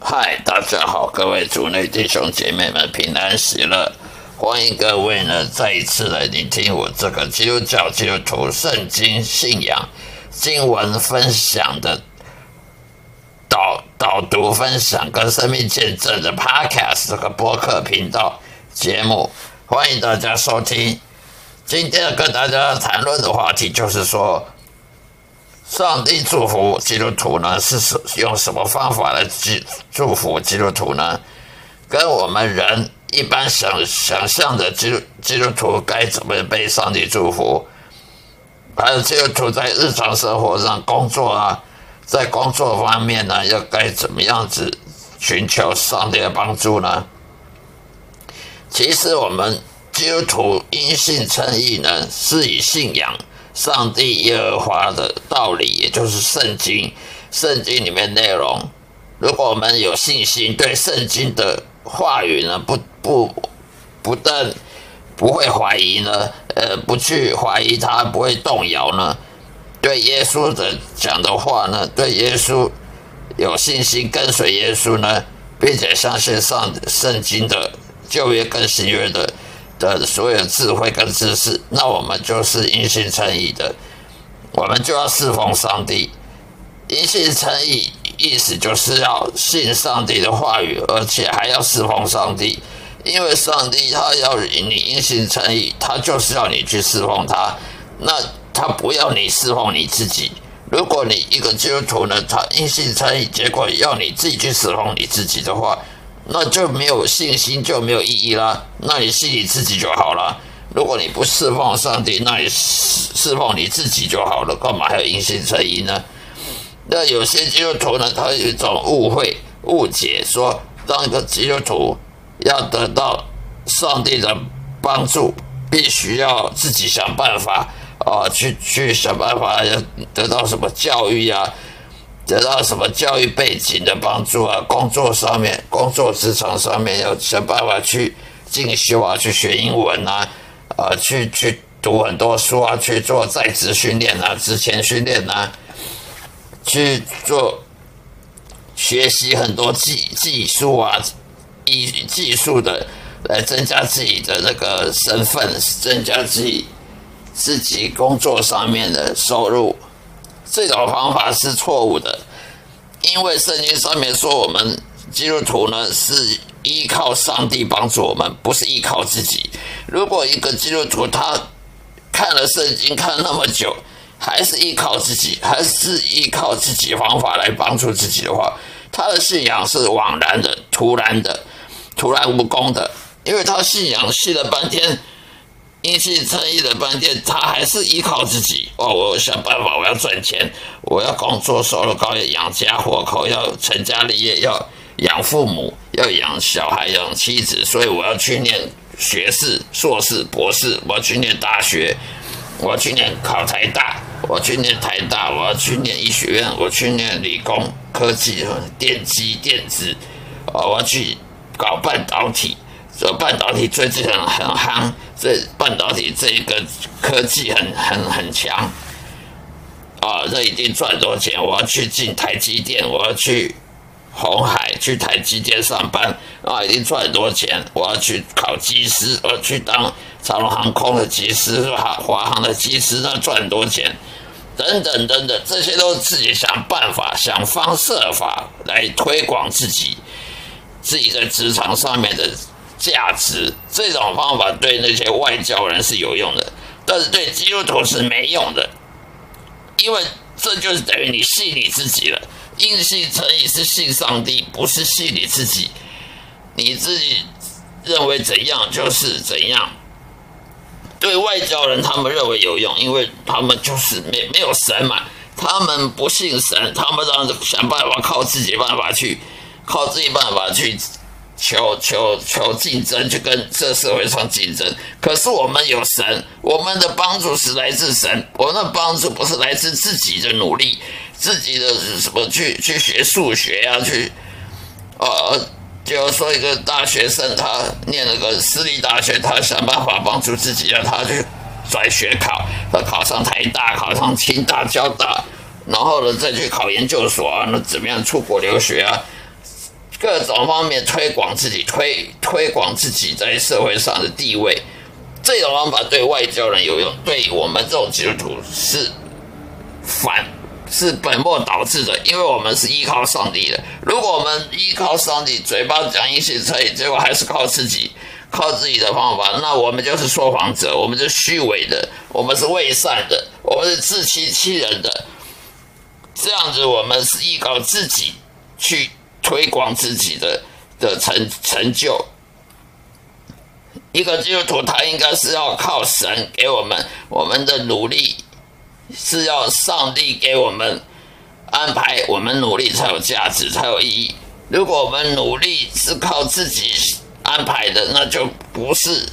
嗨，大家好，各位主内弟兄姐妹们，平安喜乐！欢迎各位呢再一次来聆听我这个基督教基督徒圣经信仰经文分享的导导读分享跟生命见证的 Podcast 这个播客频道节目，欢迎大家收听。今天要跟大家谈论的话题就是说。上帝祝福基督徒呢，是用什么方法来祝祝福基督徒呢？跟我们人一般想想象的基督基督徒该怎么被上帝祝福？还有基督徒在日常生活上工作啊，在工作方面呢，要该怎么样子寻求上帝的帮助呢？其实我们基督徒因信称义呢，是以信仰。上帝耶和华的道理，也就是圣经，圣经里面内容。如果我们有信心，对圣经的话语呢，不不不但不会怀疑呢，呃，不去怀疑它，不会动摇呢，对耶稣的讲的话呢，对耶稣有信心，跟随耶稣呢，并且相信上圣经的旧约跟新约的。的所有智慧跟知识，那我们就是因信称义的，我们就要侍奉上帝。因信称义意思就是要信上帝的话语，而且还要侍奉上帝，因为上帝他要你因信称义，他就是要你去侍奉他，那他不要你侍奉你自己。如果你一个基督徒呢，他因信称义，结果要你自己去侍奉你自己的话，那就没有信心，就没有意义啦。那你信你自己就好了。如果你不侍奉上帝，那你侍侍奉你自己就好了。干嘛还要因信称义呢？那有些基督徒呢，他有一种误会、误解，说当一个基督徒要得到上帝的帮助，必须要自己想办法啊，去去想办法要得到什么教育呀。得到什么教育背景的帮助啊？工作上面，工作职场上面要想办法去进修啊，去学英文啊，啊，去去读很多书啊，去做在职训练啊，之前训练啊，去做学习很多技技术啊，以技术的来增加自己的那个身份，增加自己自己工作上面的收入。这种方法是错误的，因为圣经上面说，我们基督徒呢是依靠上帝帮助我们，不是依靠自己。如果一个基督徒他看了圣经看那么久，还是依靠自己，还是依靠自己方法来帮助自己的话，他的信仰是枉然的、徒然的、徒然无功的，因为他信仰信了半天。因信称义的半天，他还是依靠自己哦。我想办法，我要赚钱，我要工作，收入高，要养家活口，要成家立业，要养父母，要养小孩，养妻子。所以我要去念学士、硕士、博士，我要去念大学，我要去念考台大，我去念台大，我要去念医学院，我去念理工科技、电机电子，哦，我要去搞半导体。这半导体最近很很夯，这半导体这一个科技很很很强，啊，这已经赚多钱？我要去进台积电，我要去红海去台积电上班，啊，已经赚很多钱。我要去考机师，我要去当长龙航空的机师，华华航的机师，那赚很多钱。等等等等，这些都是自己想办法、想方设法来推广自己自己在职场上面的。价值这种方法对那些外教人是有用的，但是对基督徒是没用的，因为这就是等于你信你自己了。硬信成义是信上帝，不是信你自己。你自己认为怎样就是怎样。对外教人，他们认为有用，因为他们就是没没有神嘛，他们不信神，他们让想办法靠自己办法去，靠自己办法去。求求求竞争，去跟这社会上竞争。可是我们有神，我们的帮助是来自神，我们的帮助不是来自自己的努力，自己的什么去去学数学呀，去，呃，就说一个大学生，他念了个私立大学，他想办法帮助自己，让他去转学考，他考上台大，考上清大、交大，然后呢再去考研究所啊，那怎么样出国留学啊？各种方面推广自己，推推广自己在社会上的地位。这种方法对外交人有用，对我们这种基督徒是反，是本末倒置的。因为我们是依靠上帝的。如果我们依靠上帝，嘴巴讲一些可以，结果还是靠自己，靠自己的方法，那我们就是说谎者，我们是虚伪的，我们是伪善的，我们是自欺欺人的。这样子，我们是依靠自己去推广自己的的成成就。一个基督徒，他应该是要靠神给我们我们的努力，是要上帝给我们安排，我们努力才有价值，才有意义。如果我们努力是靠自己安排的，那就不是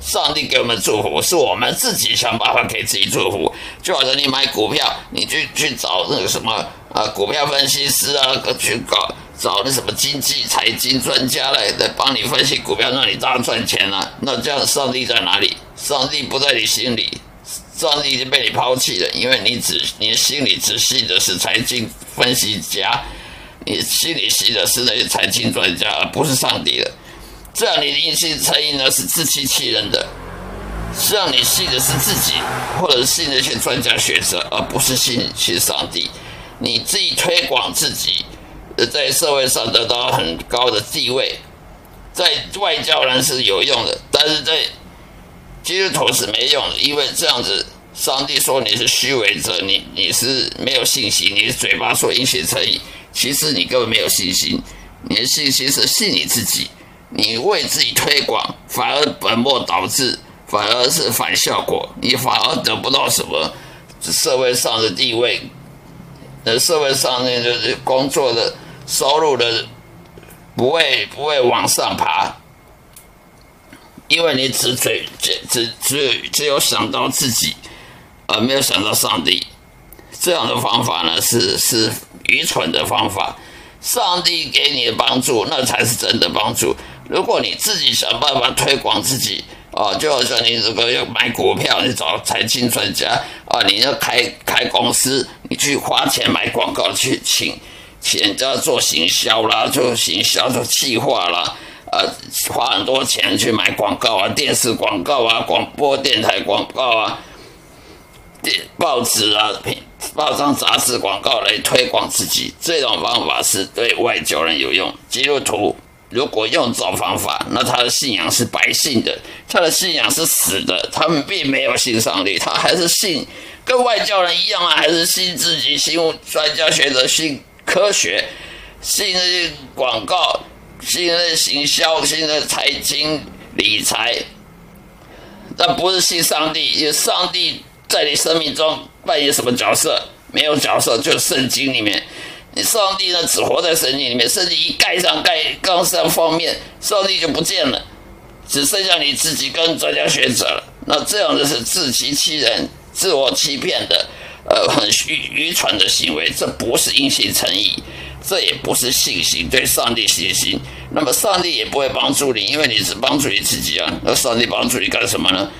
上帝给我们祝福，是我们自己想办法给自己祝福。就好像你买股票，你去去找那个什么啊，股票分析师啊，去搞。找那什么经济财经专家来来帮你分析股票，让你大赚钱了。那这样上帝在哪里？上帝不在你心里，上帝已经被你抛弃了，因为你只你心里只信的是财经分析家，你心里信的是那些财经专家，而不是上帝了。这样你的一心诚意呢是自欺欺人的。这样你信的是自己，或者是信那些专家学者，而不是信信上帝。你自己推广自己。在社会上得到很高的地位，在外交人是有用的，但是在基督徒是没用的，因为这样子，上帝说你是虚伪者，你你是没有信心，你嘴巴说因信诚意，其实你根本没有信心，你的信心是信你自己，你为自己推广，反而本末倒置，反而是反效果，你反而得不到什么社会上的地位，呃，社会上那个工作的。收入的不会不会往上爬，因为你只嘴只只只只有想到自己，而没有想到上帝。这样的方法呢，是是愚蠢的方法。上帝给你的帮助，那才是真的帮助。如果你自己想办法推广自己，啊，就好像你这个要买股票，你找财经专家啊，你要开开公司，你去花钱买广告去请。人家做行销啦，做行销做计划啦，呃，花很多钱去买广告啊，电视广告啊，广播电台广告啊，电报纸啊，报章杂志广告来推广自己，这种方法是对外交人有用。基督徒如果用这种方法，那他的信仰是白信的，他的信仰是死的，他们并没有信上帝，他还是信跟外教人一样啊，还是信自己，信专家学者，信。科学，信那些广告，信那些行销，信那财经理财，但不是信上帝。因为上帝在你生命中扮演什么角色？没有角色，就是圣经里面。你上帝呢，只活在圣经里面。圣经一盖上盖刚上封面，上帝就不见了，只剩下你自己跟专家学者了。那这样的是自欺欺人、自我欺骗的。呃，很愚愚蠢的行为，这不是殷心诚意，这也不是信心，对上帝信心。那么上帝也不会帮助你，因为你只帮助你自己啊。那上帝帮助你干什么呢？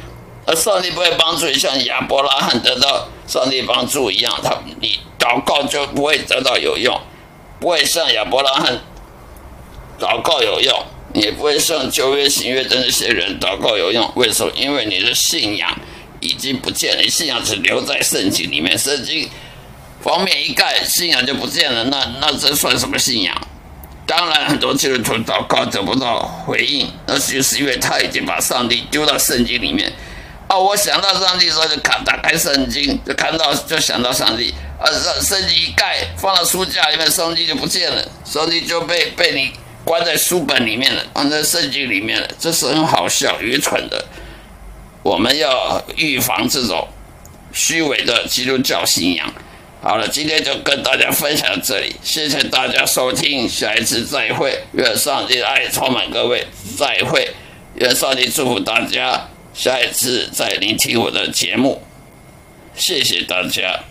那上帝不会帮助你，像亚伯拉罕得到上帝帮助一样，他你祷告就不会得到有用，不会像亚伯拉罕祷告有用，也不会像旧约新约的那些人祷告有用。为什么？因为你的信仰。已经不见了，信仰只留在圣经里面，圣经封面一盖，信仰就不见了。那那这算什么信仰？当然，很多基督徒祷告得不到回应，那就是因为他已经把上帝丢到圣经里面。哦，我想到上帝的时候就看打开圣经，就看到就想到上帝。啊，圣圣经一盖放到书架里面，上帝就不见了，上帝就被被你关在书本里面了，放在圣经里面了。这是很好笑、愚蠢的。我们要预防这种虚伪的基督教信仰。好了，今天就跟大家分享到这里，谢谢大家收听，下一次再会。愿上帝爱充满各位，再会。愿上帝祝福大家，下一次再聆听我的节目。谢谢大家。